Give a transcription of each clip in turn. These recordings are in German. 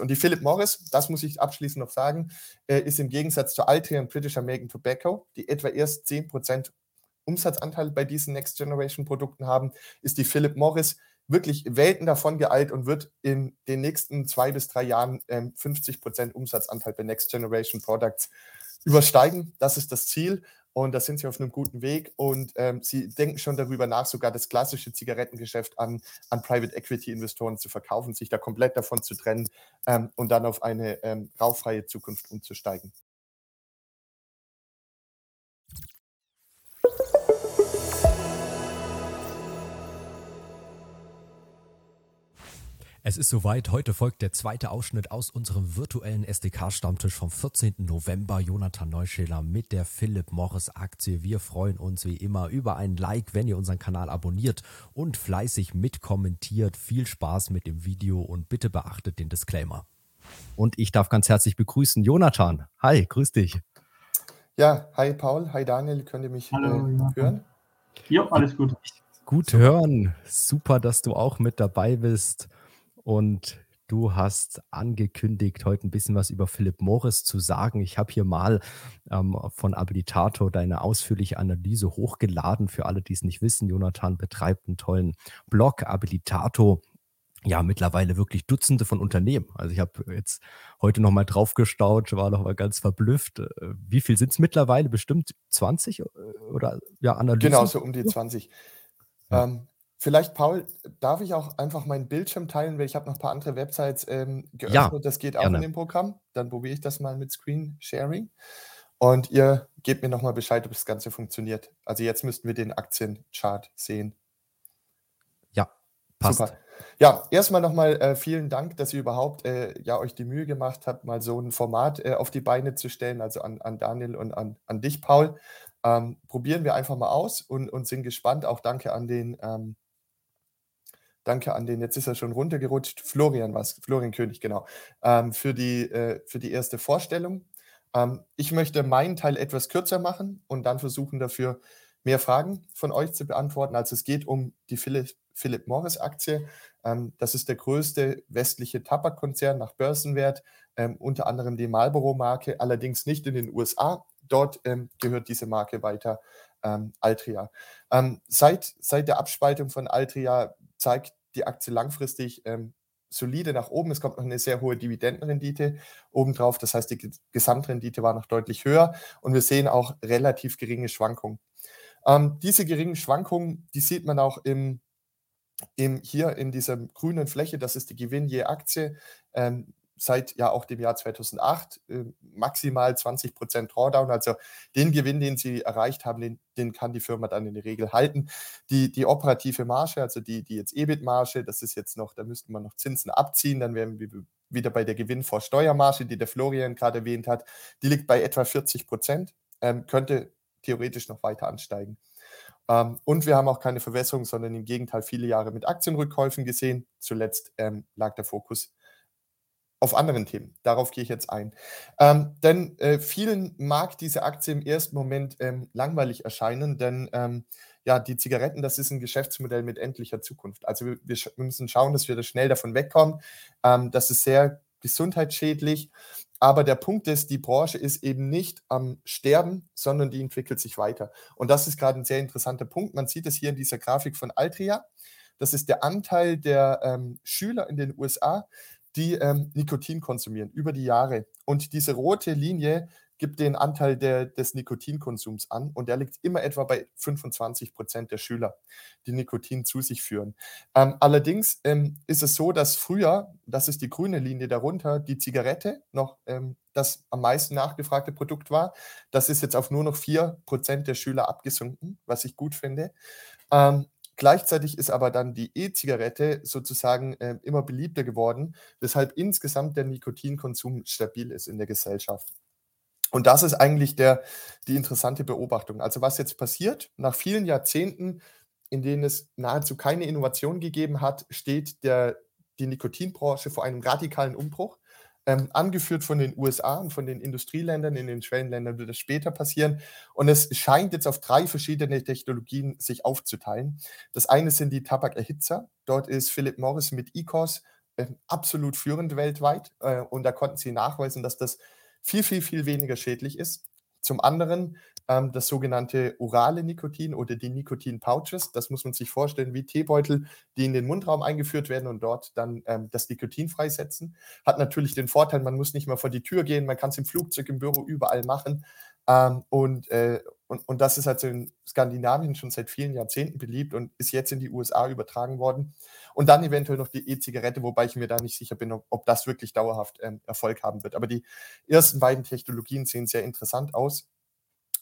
Und die Philip Morris, das muss ich abschließend noch sagen, äh, ist im Gegensatz zu Altria British American Tobacco, die etwa erst 10% Umsatzanteil bei diesen Next Generation Produkten haben, ist die Philip Morris wirklich Welten davon geeilt und wird in den nächsten zwei bis drei Jahren ähm, 50% Umsatzanteil bei Next Generation Products übersteigen. Das ist das Ziel. Und da sind sie auf einem guten Weg und ähm, sie denken schon darüber nach, sogar das klassische Zigarettengeschäft an, an Private Equity Investoren zu verkaufen, sich da komplett davon zu trennen ähm, und dann auf eine ähm, rauchfreie Zukunft umzusteigen. Es ist soweit. Heute folgt der zweite Ausschnitt aus unserem virtuellen SDK-Stammtisch vom 14. November. Jonathan Neuschäler mit der Philip Morris Aktie. Wir freuen uns wie immer über ein Like, wenn ihr unseren Kanal abonniert und fleißig mitkommentiert. Viel Spaß mit dem Video und bitte beachtet den Disclaimer. Und ich darf ganz herzlich begrüßen Jonathan. Hi, grüß dich. Ja, hi Paul, hi Daniel, könnt ihr mich Hallo, äh, hören? Ja, alles gut. Gut hören. Super, dass du auch mit dabei bist. Und du hast angekündigt, heute ein bisschen was über Philipp Morris zu sagen. Ich habe hier mal ähm, von Abilitator deine ausführliche Analyse hochgeladen. Für alle, die es nicht wissen, Jonathan betreibt einen tollen Blog, Abilitator ja mittlerweile wirklich Dutzende von Unternehmen. Also ich habe jetzt heute noch mal drauf gestaut, war noch mal ganz verblüfft. Äh, wie viel sind es mittlerweile? Bestimmt 20 äh, oder ja Analysen? Genau, so um die 20. Ja. Ähm, Vielleicht, Paul, darf ich auch einfach meinen Bildschirm teilen, weil ich habe noch ein paar andere Websites ähm, geöffnet. Ja, das geht auch gerne. in dem Programm. Dann probiere ich das mal mit Screen Sharing. Und ihr gebt mir nochmal Bescheid, ob das Ganze funktioniert. Also jetzt müssten wir den Aktienchart sehen. Ja, passt. Super. Ja, erstmal nochmal äh, vielen Dank, dass ihr überhaupt äh, ja, euch die Mühe gemacht habt, mal so ein Format äh, auf die Beine zu stellen. Also an, an Daniel und an, an dich, Paul. Ähm, probieren wir einfach mal aus und, und sind gespannt. Auch danke an den ähm, Danke an den, jetzt ist er schon runtergerutscht, Florian was, Florian König, genau, ähm, für, die, äh, für die erste Vorstellung. Ähm, ich möchte meinen Teil etwas kürzer machen und dann versuchen dafür mehr Fragen von euch zu beantworten. Also es geht um die Philip, Philip Morris Aktie. Ähm, das ist der größte westliche Tabakkonzern nach Börsenwert, ähm, unter anderem die Marlboro-Marke, allerdings nicht in den USA. Dort ähm, gehört diese Marke weiter ähm, Altria. Ähm, seit, seit der Abspaltung von Altria zeigt die Aktie langfristig ähm, solide nach oben. Es kommt noch eine sehr hohe Dividendenrendite obendrauf. Das heißt, die Gesamtrendite war noch deutlich höher und wir sehen auch relativ geringe Schwankungen. Ähm, diese geringen Schwankungen, die sieht man auch im, im, hier in dieser grünen Fläche. Das ist die Gewinn je Aktie. Ähm, seit ja auch dem Jahr 2008 äh, maximal 20 Prozent Drawdown. Also den Gewinn, den sie erreicht haben, den, den, kann die Firma dann in der Regel halten. Die, die operative Marge, also die, die jetzt EBIT-Marge, das ist jetzt noch, da müsste man noch Zinsen abziehen, dann wären wir wieder bei der Gewinn vor Steuermarge, die der Florian gerade erwähnt hat. Die liegt bei etwa 40 Prozent, ähm, könnte theoretisch noch weiter ansteigen. Ähm, und wir haben auch keine Verwässerung, sondern im Gegenteil viele Jahre mit Aktienrückkäufen gesehen. Zuletzt ähm, lag der Fokus auf anderen Themen. Darauf gehe ich jetzt ein. Ähm, denn äh, vielen mag diese Aktie im ersten Moment ähm, langweilig erscheinen, denn ähm, ja, die Zigaretten, das ist ein Geschäftsmodell mit endlicher Zukunft. Also wir, wir, wir müssen schauen, dass wir da schnell davon wegkommen. Ähm, das ist sehr gesundheitsschädlich. Aber der Punkt ist, die Branche ist eben nicht am Sterben, sondern die entwickelt sich weiter. Und das ist gerade ein sehr interessanter Punkt. Man sieht es hier in dieser Grafik von Altria. Das ist der Anteil der ähm, Schüler in den USA, die ähm, Nikotin konsumieren über die Jahre. Und diese rote Linie gibt den Anteil der, des Nikotinkonsums an und der liegt immer etwa bei 25 Prozent der Schüler, die Nikotin zu sich führen. Ähm, allerdings ähm, ist es so, dass früher, das ist die grüne Linie darunter, die Zigarette noch ähm, das am meisten nachgefragte Produkt war. Das ist jetzt auf nur noch 4 Prozent der Schüler abgesunken, was ich gut finde. Ähm, Gleichzeitig ist aber dann die E-Zigarette sozusagen äh, immer beliebter geworden, weshalb insgesamt der Nikotinkonsum stabil ist in der Gesellschaft. Und das ist eigentlich der, die interessante Beobachtung. Also was jetzt passiert, nach vielen Jahrzehnten, in denen es nahezu keine Innovation gegeben hat, steht der, die Nikotinbranche vor einem radikalen Umbruch ähm, angeführt von den USA und von den Industrieländern. In den Schwellenländern wird das später passieren. Und es scheint jetzt auf drei verschiedene Technologien sich aufzuteilen. Das eine sind die Tabakerhitzer. Dort ist Philip Morris mit ECOS äh, absolut führend weltweit äh, und da konnten sie nachweisen, dass das viel, viel, viel weniger schädlich ist. Zum anderen ähm, das sogenannte orale Nikotin oder die Nikotin-Pouches. Das muss man sich vorstellen wie Teebeutel, die in den Mundraum eingeführt werden und dort dann ähm, das Nikotin freisetzen. Hat natürlich den Vorteil, man muss nicht mehr vor die Tür gehen, man kann es im Flugzeug, im Büro, überall machen. Ähm, und, äh, und, und das ist also in Skandinavien schon seit vielen Jahrzehnten beliebt und ist jetzt in die USA übertragen worden. Und dann eventuell noch die E-Zigarette, wobei ich mir da nicht sicher bin, ob, ob das wirklich dauerhaft ähm, Erfolg haben wird. Aber die ersten beiden Technologien sehen sehr interessant aus.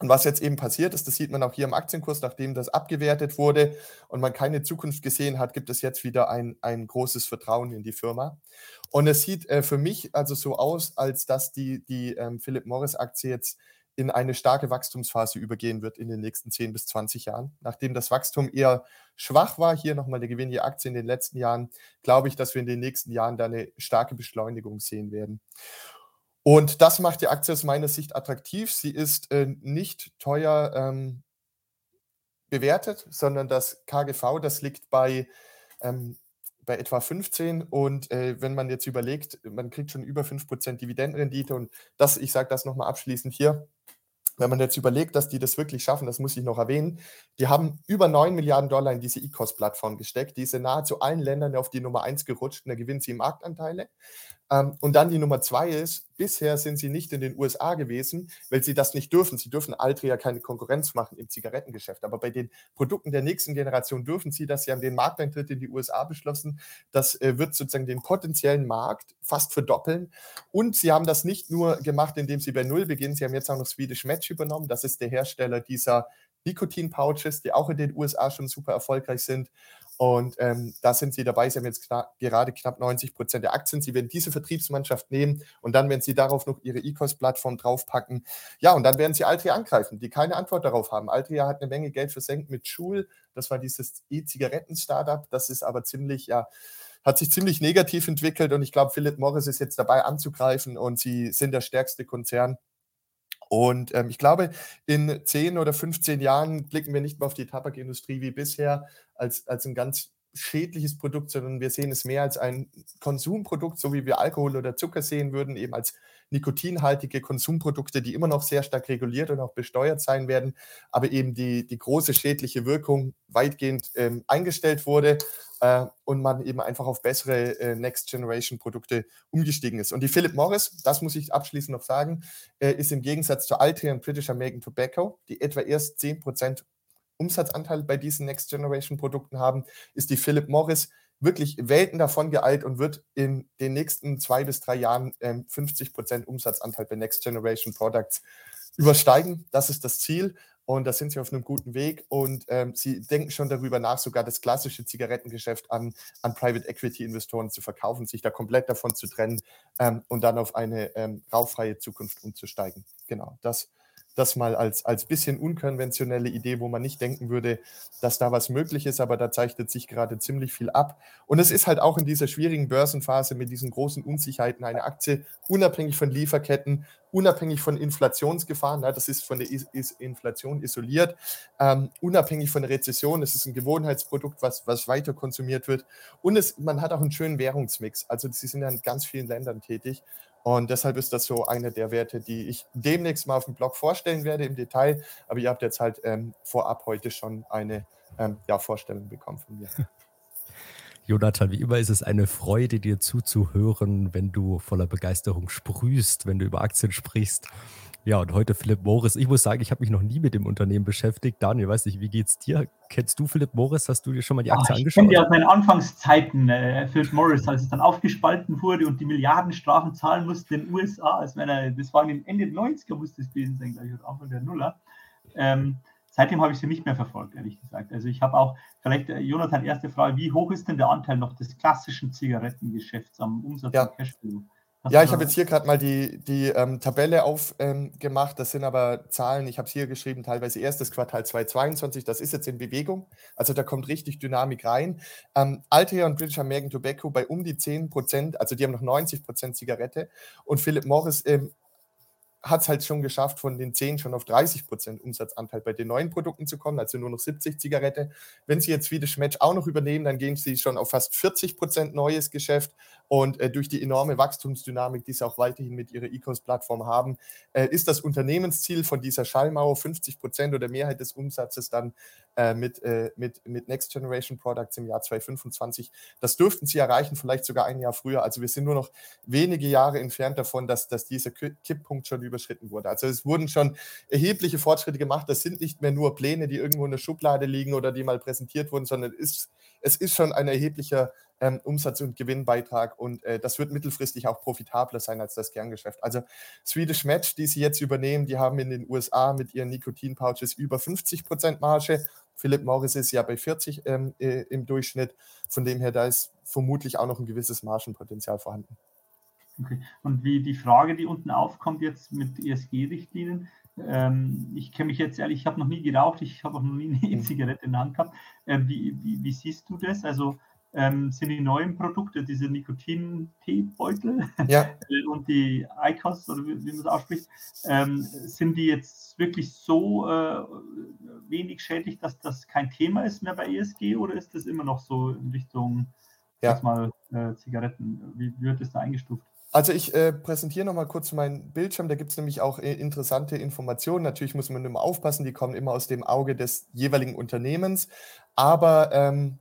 Und was jetzt eben passiert ist, das sieht man auch hier im Aktienkurs, nachdem das abgewertet wurde und man keine Zukunft gesehen hat, gibt es jetzt wieder ein, ein großes Vertrauen in die Firma. Und es sieht äh, für mich also so aus, als dass die, die ähm, Philip Morris Aktie jetzt in eine starke Wachstumsphase übergehen wird in den nächsten 10 bis 20 Jahren. Nachdem das Wachstum eher schwach war, hier nochmal der Gewinn je Aktie in den letzten Jahren, glaube ich, dass wir in den nächsten Jahren da eine starke Beschleunigung sehen werden. Und das macht die Aktie aus meiner Sicht attraktiv. Sie ist äh, nicht teuer ähm, bewertet, sondern das KGV, das liegt bei, ähm, bei etwa 15. Und äh, wenn man jetzt überlegt, man kriegt schon über 5% Dividendenrendite und das, ich sage das nochmal abschließend hier, wenn man jetzt überlegt, dass die das wirklich schaffen, das muss ich noch erwähnen, die haben über 9 Milliarden Dollar in diese E-Cost-Plattform gesteckt. Die ist in nahezu allen Ländern auf die Nummer 1 gerutscht und da gewinnt sie Marktanteile. Ähm, und dann die Nummer zwei ist, bisher sind sie nicht in den USA gewesen, weil sie das nicht dürfen. Sie dürfen Altria keine Konkurrenz machen im Zigarettengeschäft. Aber bei den Produkten der nächsten Generation dürfen sie das. Sie haben den Markteintritt in die USA beschlossen. Das äh, wird sozusagen den potenziellen Markt fast verdoppeln. Und sie haben das nicht nur gemacht, indem sie bei Null beginnen. Sie haben jetzt auch noch Swedish Match übernommen. Das ist der Hersteller dieser Nikotin-Pouches, die auch in den USA schon super erfolgreich sind. Und ähm, da sind sie dabei. Sie haben jetzt knapp, gerade knapp 90 Prozent der Aktien. Sie werden diese Vertriebsmannschaft nehmen und dann werden sie darauf noch ihre E-Cost-Plattform draufpacken. Ja, und dann werden sie Altria angreifen, die keine Antwort darauf haben. Altria hat eine Menge Geld versenkt mit Schul. Das war dieses E-Zigaretten-Startup. Das ist aber ziemlich, ja, hat sich ziemlich negativ entwickelt und ich glaube, Philip Morris ist jetzt dabei anzugreifen und sie sind der stärkste Konzern und ähm, ich glaube, in 10 oder 15 Jahren blicken wir nicht mehr auf die Tabakindustrie wie bisher als, als ein ganz schädliches Produkt, sondern wir sehen es mehr als ein Konsumprodukt, so wie wir Alkohol oder Zucker sehen würden, eben als nikotinhaltige Konsumprodukte, die immer noch sehr stark reguliert und auch besteuert sein werden, aber eben die, die große schädliche Wirkung weitgehend ähm, eingestellt wurde äh, und man eben einfach auf bessere äh, Next-Generation-Produkte umgestiegen ist. Und die Philip Morris, das muss ich abschließend noch sagen, äh, ist im Gegensatz zu Altria und British American Tobacco, die etwa erst 10% Umsatzanteil bei diesen Next-Generation-Produkten haben, ist die Philip Morris wirklich Welten davon geeilt und wird in den nächsten zwei bis drei Jahren ähm, 50% Umsatzanteil bei Next Generation Products übersteigen. Das ist das Ziel. Und da sind sie auf einem guten Weg und ähm, sie denken schon darüber nach, sogar das klassische Zigarettengeschäft an, an Private Equity Investoren zu verkaufen, sich da komplett davon zu trennen ähm, und dann auf eine ähm, rauffreie Zukunft umzusteigen. Genau, das das mal als, als bisschen unkonventionelle Idee, wo man nicht denken würde, dass da was möglich ist, aber da zeichnet sich gerade ziemlich viel ab. Und es ist halt auch in dieser schwierigen Börsenphase mit diesen großen Unsicherheiten eine Aktie, unabhängig von Lieferketten, unabhängig von Inflationsgefahren, das ist von der Inflation isoliert, ähm, unabhängig von Rezession, es ist ein Gewohnheitsprodukt, was, was weiter konsumiert wird. Und es, man hat auch einen schönen Währungsmix. Also sie sind ja in ganz vielen Ländern tätig. Und deshalb ist das so eine der Werte, die ich demnächst mal auf dem Blog vorstellen werde im Detail. Aber ihr habt jetzt halt ähm, vorab heute schon eine ähm, ja, Vorstellung bekommen von mir. Jonathan, wie immer ist es eine Freude, dir zuzuhören, wenn du voller Begeisterung sprühst, wenn du über Aktien sprichst. Ja, und heute Philipp Morris. Ich muss sagen, ich habe mich noch nie mit dem Unternehmen beschäftigt. Daniel, weiß nicht, wie geht's dir? Kennst du Philipp Morris? Hast du dir schon mal die Aktie Ach, ich angeschaut? Ich kenne ja aus meinen Anfangszeiten äh, Philipp Morris, als es dann aufgespalten wurde und die Milliardenstrafen zahlen musste in den USA. Als wenn er, das war Ende der 90er, muss das gewesen sein, gleich oder Anfang der Nuller. Ähm, seitdem habe ich sie nicht mehr verfolgt, ehrlich gesagt. Also ich habe auch, vielleicht, äh, Jonathan, erste Frage, wie hoch ist denn der Anteil noch des klassischen Zigarettengeschäfts am Umsatz ja. und Cashflow? Ja, ich habe jetzt hier gerade mal die, die ähm, Tabelle aufgemacht. Ähm, das sind aber Zahlen, ich habe es hier geschrieben, teilweise erstes Quartal 2022. Das ist jetzt in Bewegung. Also da kommt richtig Dynamik rein. Ähm, Altea und British American Tobacco bei um die 10 Prozent, also die haben noch 90 Prozent Zigarette. Und Philip Morris ähm, hat es halt schon geschafft, von den 10 schon auf 30 Prozent Umsatzanteil bei den neuen Produkten zu kommen, also nur noch 70 Zigarette. Wenn Sie jetzt wieder Schmetsch auch noch übernehmen, dann gehen Sie schon auf fast 40 Prozent neues Geschäft Und äh, durch die enorme Wachstumsdynamik, die sie auch weiterhin mit ihrer E-Commerce-Plattform haben, äh, ist das Unternehmensziel von dieser Schallmauer 50 Prozent oder Mehrheit des Umsatzes dann äh, mit, äh, mit, mit Next Generation Products im Jahr 2025. Das dürften sie erreichen, vielleicht sogar ein Jahr früher. Also wir sind nur noch wenige Jahre entfernt davon, dass, dass dieser Kipppunkt schon überschritten wurde. Also es wurden schon erhebliche Fortschritte gemacht. Das sind nicht mehr nur Pläne, die irgendwo in der Schublade liegen oder die mal präsentiert wurden, sondern ist, es ist schon ein erheblicher ähm, Umsatz- und Gewinnbeitrag und äh, das wird mittelfristig auch profitabler sein als das Kerngeschäft. Also Swedish Match, die sie jetzt übernehmen, die haben in den USA mit ihren Nikotin-Pouches über 50% Marge. Philip Morris ist ja bei 40 ähm, äh, im Durchschnitt. Von dem her, da ist vermutlich auch noch ein gewisses Margenpotenzial vorhanden. Okay. Und wie die Frage, die unten aufkommt jetzt mit ESG-Richtlinien, ähm, ich kenne mich jetzt ehrlich, ich habe noch nie geraucht, ich habe auch noch nie eine mhm. E-Zigarette in der Hand gehabt. Äh, wie, wie, wie, siehst du das? Also ähm, sind die neuen Produkte, diese Nikotin-Teebeutel ja. und die ICOS, oder wie, wie man es ausspricht, ähm, sind die jetzt wirklich so äh, wenig schädlich, dass das kein Thema ist mehr bei ESG oder ist das immer noch so in Richtung ja. mal, äh, Zigaretten? Wie wird das da eingestuft? Also ich äh, präsentiere nochmal kurz meinen Bildschirm, da gibt es nämlich auch äh, interessante Informationen. Natürlich muss man immer aufpassen, die kommen immer aus dem Auge des jeweiligen Unternehmens. Aber ähm,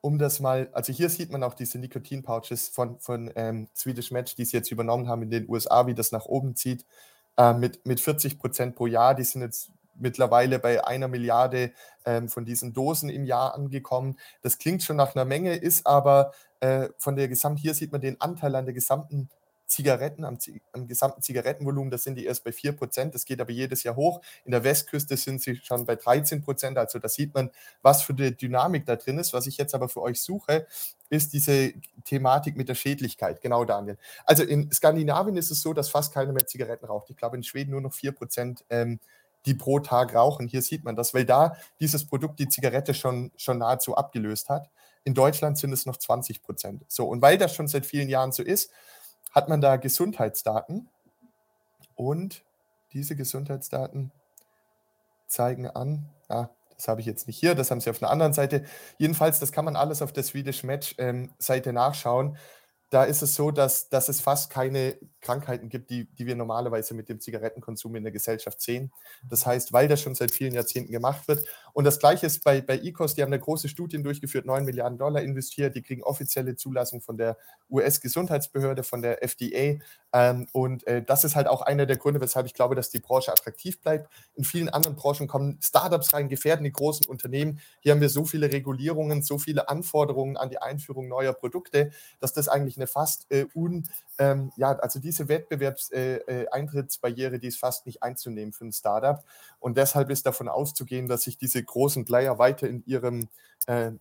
um das mal, also hier sieht man auch diese Nikotin-Pouches von, von ähm, Swedish Match, die sie jetzt übernommen haben in den USA, wie das nach oben zieht, äh, mit, mit 40 Prozent pro Jahr. Die sind jetzt mittlerweile bei einer Milliarde ähm, von diesen Dosen im Jahr angekommen. Das klingt schon nach einer Menge, ist aber äh, von der Gesamt, hier sieht man den Anteil an der gesamten Zigaretten, am, am, gesamten Zigarettenvolumen, das sind die erst bei 4%, das geht aber jedes Jahr hoch. In der Westküste sind sie schon bei 13%, also da sieht man, was für eine Dynamik da drin ist. Was ich jetzt aber für euch suche, ist diese Thematik mit der Schädlichkeit. Genau, Daniel. Also in Skandinavien ist es so, dass fast keiner mehr Zigaretten raucht. Ich glaube, in Schweden nur noch 4%. Ähm, die pro Tag rauchen. Hier sieht man das, weil da dieses Produkt die Zigarette schon, schon nahezu abgelöst hat. In Deutschland sind es noch 20 Prozent. So, und weil das schon seit vielen Jahren so ist, hat man da Gesundheitsdaten und diese Gesundheitsdaten zeigen an, ah, das habe ich jetzt nicht hier, das haben sie auf einer anderen Seite. Jedenfalls, das kann man alles auf der Swedish Match ähm, Seite nachschauen da ist es so, dass, dass es fast keine Krankheiten gibt, die, die wir normalerweise mit dem Zigarettenkonsum in der Gesellschaft sehen. Das heißt, weil das schon seit vielen Jahrzehnten gemacht wird. Und das Gleiche ist bei, bei ECOS, die haben eine große Studie durchgeführt, 9 Milliarden Dollar investiert, die kriegen offizielle Zulassung von der US-Gesundheitsbehörde, von der FDA. Ähm, und äh, das ist halt auch einer der Gründe, weshalb ich glaube, dass die Branche attraktiv bleibt. In vielen anderen Branchen kommen Startups rein, gefährden die großen Unternehmen. Hier haben wir so viele Regulierungen, so viele Anforderungen an die Einführung neuer Produkte, dass das eigentlich eine fast äh, un, ähm, ja, also diese Wettbewerbseintrittsbarriere, äh, äh die ist fast nicht einzunehmen für ein Startup. Und deshalb ist davon auszugehen, dass sich diese großen Player weiter in ihrem äh,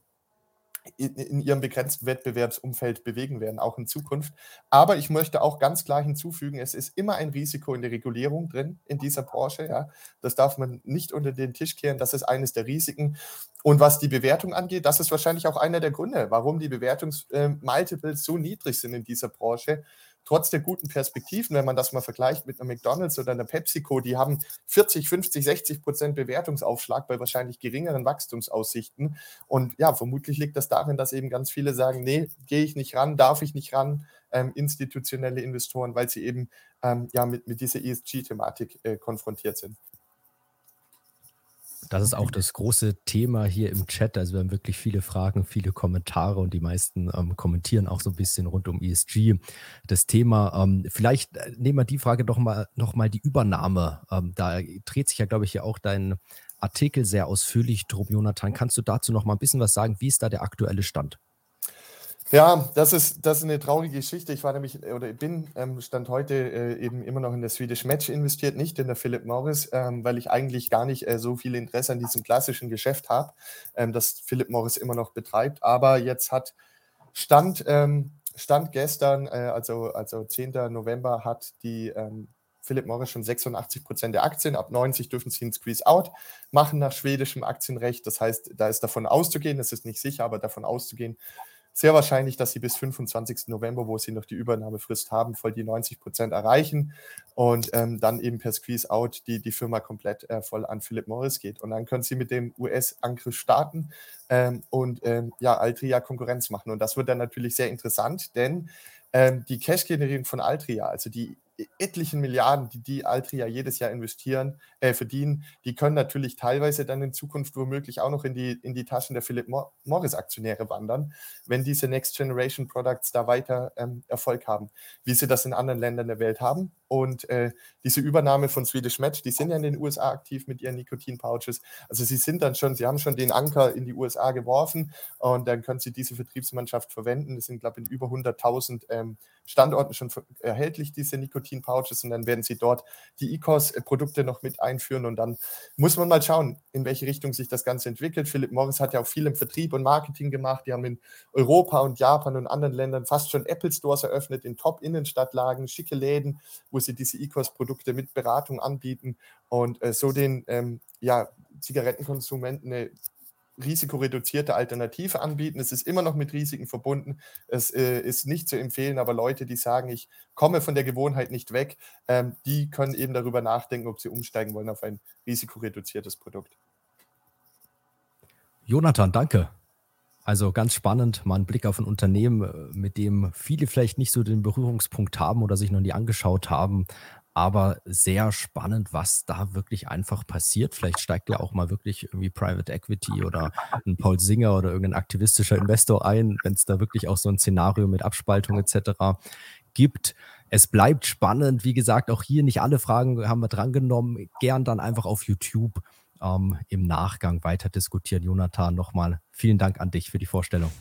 in, in, ihrem begrenzten Wettbewerbsumfeld bewegen werden, auch in Zukunft. Aber ich möchte auch ganz klar hinzufügen, es ist immer ein Risiko in der Regulierung drin in dieser Branche. Ja. Das darf man nicht unter den Tisch kehren. Das ist eines der Risiken. Und was die Bewertung angeht, das ist wahrscheinlich auch einer der Gründe, warum die Bewertungsmultiples so niedrig sind in dieser Branche trotz der guten Perspektiven, wenn man das mal vergleicht mit einer McDonalds oder einer PepsiCo, die haben 40, 50, 60 Prozent Bewertungsaufschlag bei wahrscheinlich geringeren Wachstumsaussichten. Und ja, vermutlich liegt das darin, dass eben ganz viele sagen, nee, gehe ich nicht ran, darf ich nicht ran, ähm, institutionelle Investoren, weil sie eben ähm, ja mit, mit dieser ESG-Thematik äh, konfrontiert sind. Das ist auch das große Thema hier im Chat. Also wir haben wirklich viele Fragen, viele Kommentare und die meisten ähm, kommentieren auch so ein bisschen rund um ESG. Das Thema, ähm, vielleicht äh, nehmen wir die Frage doch mal, noch mal die Übernahme. Ähm, da dreht sich ja, glaube ich, ja auch dein Artikel sehr ausführlich drum, Jonathan. Kannst du dazu noch mal ein bisschen was sagen? Wie ist da der aktuelle Stand? Ja, das ist, das ist eine traurige Geschichte. Ich war nämlich oder bin ähm, Stand heute äh, eben immer noch in der Swedish Match investiert, nicht in der Philip Morris, ähm, weil ich eigentlich gar nicht äh, so viel Interesse an diesem klassischen Geschäft habe, ähm, das Philip Morris immer noch betreibt. Aber jetzt hat Stand, ähm, Stand gestern, äh, also, also 10. November, hat die ähm, Philip Morris schon 86 Prozent der Aktien. Ab 90 dürfen sie einen Squeeze-Out machen nach schwedischem Aktienrecht. Das heißt, da ist davon auszugehen, das ist nicht sicher, aber davon auszugehen, sehr wahrscheinlich, dass sie bis 25. November, wo sie noch die Übernahmefrist haben, voll die 90 Prozent erreichen und ähm, dann eben per Squeeze-Out die, die Firma komplett äh, voll an Philip Morris geht. Und dann können sie mit dem US-Angriff starten ähm, und ähm, ja, Altria Konkurrenz machen. Und das wird dann natürlich sehr interessant, denn ähm, die Cash-Generierung von Altria, also die etlichen Milliarden, die die Altria jedes Jahr investieren, äh, verdienen, die können natürlich teilweise dann in Zukunft womöglich auch noch in die, in die Taschen der Philip Morris Aktionäre wandern, wenn diese Next Generation Products da weiter ähm, Erfolg haben, wie sie das in anderen Ländern der Welt haben. Und äh, diese Übernahme von Swedish Match, die sind ja in den USA aktiv mit ihren Nikotin-Pouches. Also sie sind dann schon, sie haben schon den Anker in die USA geworfen und dann können sie diese Vertriebsmannschaft verwenden. Das sind, glaube ich, in über 100.000 ähm, Standorten schon erhältlich, diese Nikotin-Pouches. Und dann werden sie dort die ECOS-Produkte noch mit einführen. Und dann muss man mal schauen, in welche Richtung sich das Ganze entwickelt. Philip Morris hat ja auch viel im Vertrieb und Marketing gemacht. Die haben in Europa und Japan und anderen Ländern fast schon Apple Stores eröffnet, in Top-Innenstadtlagen, schicke Läden, wo sie diese ECOS-Produkte mit Beratung anbieten und äh, so den ähm, ja, Zigarettenkonsumenten eine risikoreduzierte Alternative anbieten. Es ist immer noch mit Risiken verbunden. Es äh, ist nicht zu empfehlen, aber Leute, die sagen, ich komme von der Gewohnheit nicht weg, ähm, die können eben darüber nachdenken, ob sie umsteigen wollen auf ein risikoreduziertes Produkt. Jonathan, danke. Also ganz spannend, mal ein Blick auf ein Unternehmen, äh, mit dem viele vielleicht nicht so den Berührungspunkt haben oder sich noch nie angeschaut haben aber sehr spannend, was da wirklich einfach passiert. Vielleicht steigt ja auch mal wirklich irgendwie Private Equity oder ein Paul Singer oder irgendein aktivistischer Investor ein, wenn es da wirklich auch so ein Szenario mit Abspaltung etc. gibt. Es bleibt spannend. Wie gesagt, auch hier nicht alle Fragen haben wir drangenommen. Gern dann einfach auf YouTube ähm, im Nachgang weiter diskutieren. Jonathan, nochmal vielen Dank an dich für die Vorstellung.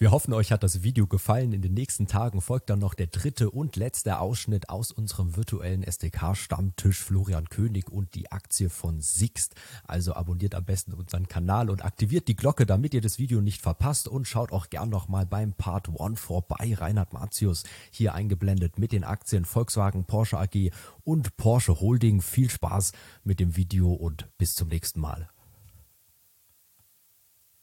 Wir hoffen, euch hat das Video gefallen. In den nächsten Tagen folgt dann noch der dritte und letzte Ausschnitt aus unserem virtuellen SDK-Stammtisch Florian König und die Aktie von Sixt. Also abonniert am besten unseren Kanal und aktiviert die Glocke, damit ihr das Video nicht verpasst und schaut auch gern nochmal beim Part 1 vorbei. Reinhard Martius hier eingeblendet mit den Aktien Volkswagen, Porsche AG und Porsche Holding. Viel Spaß mit dem Video und bis zum nächsten Mal.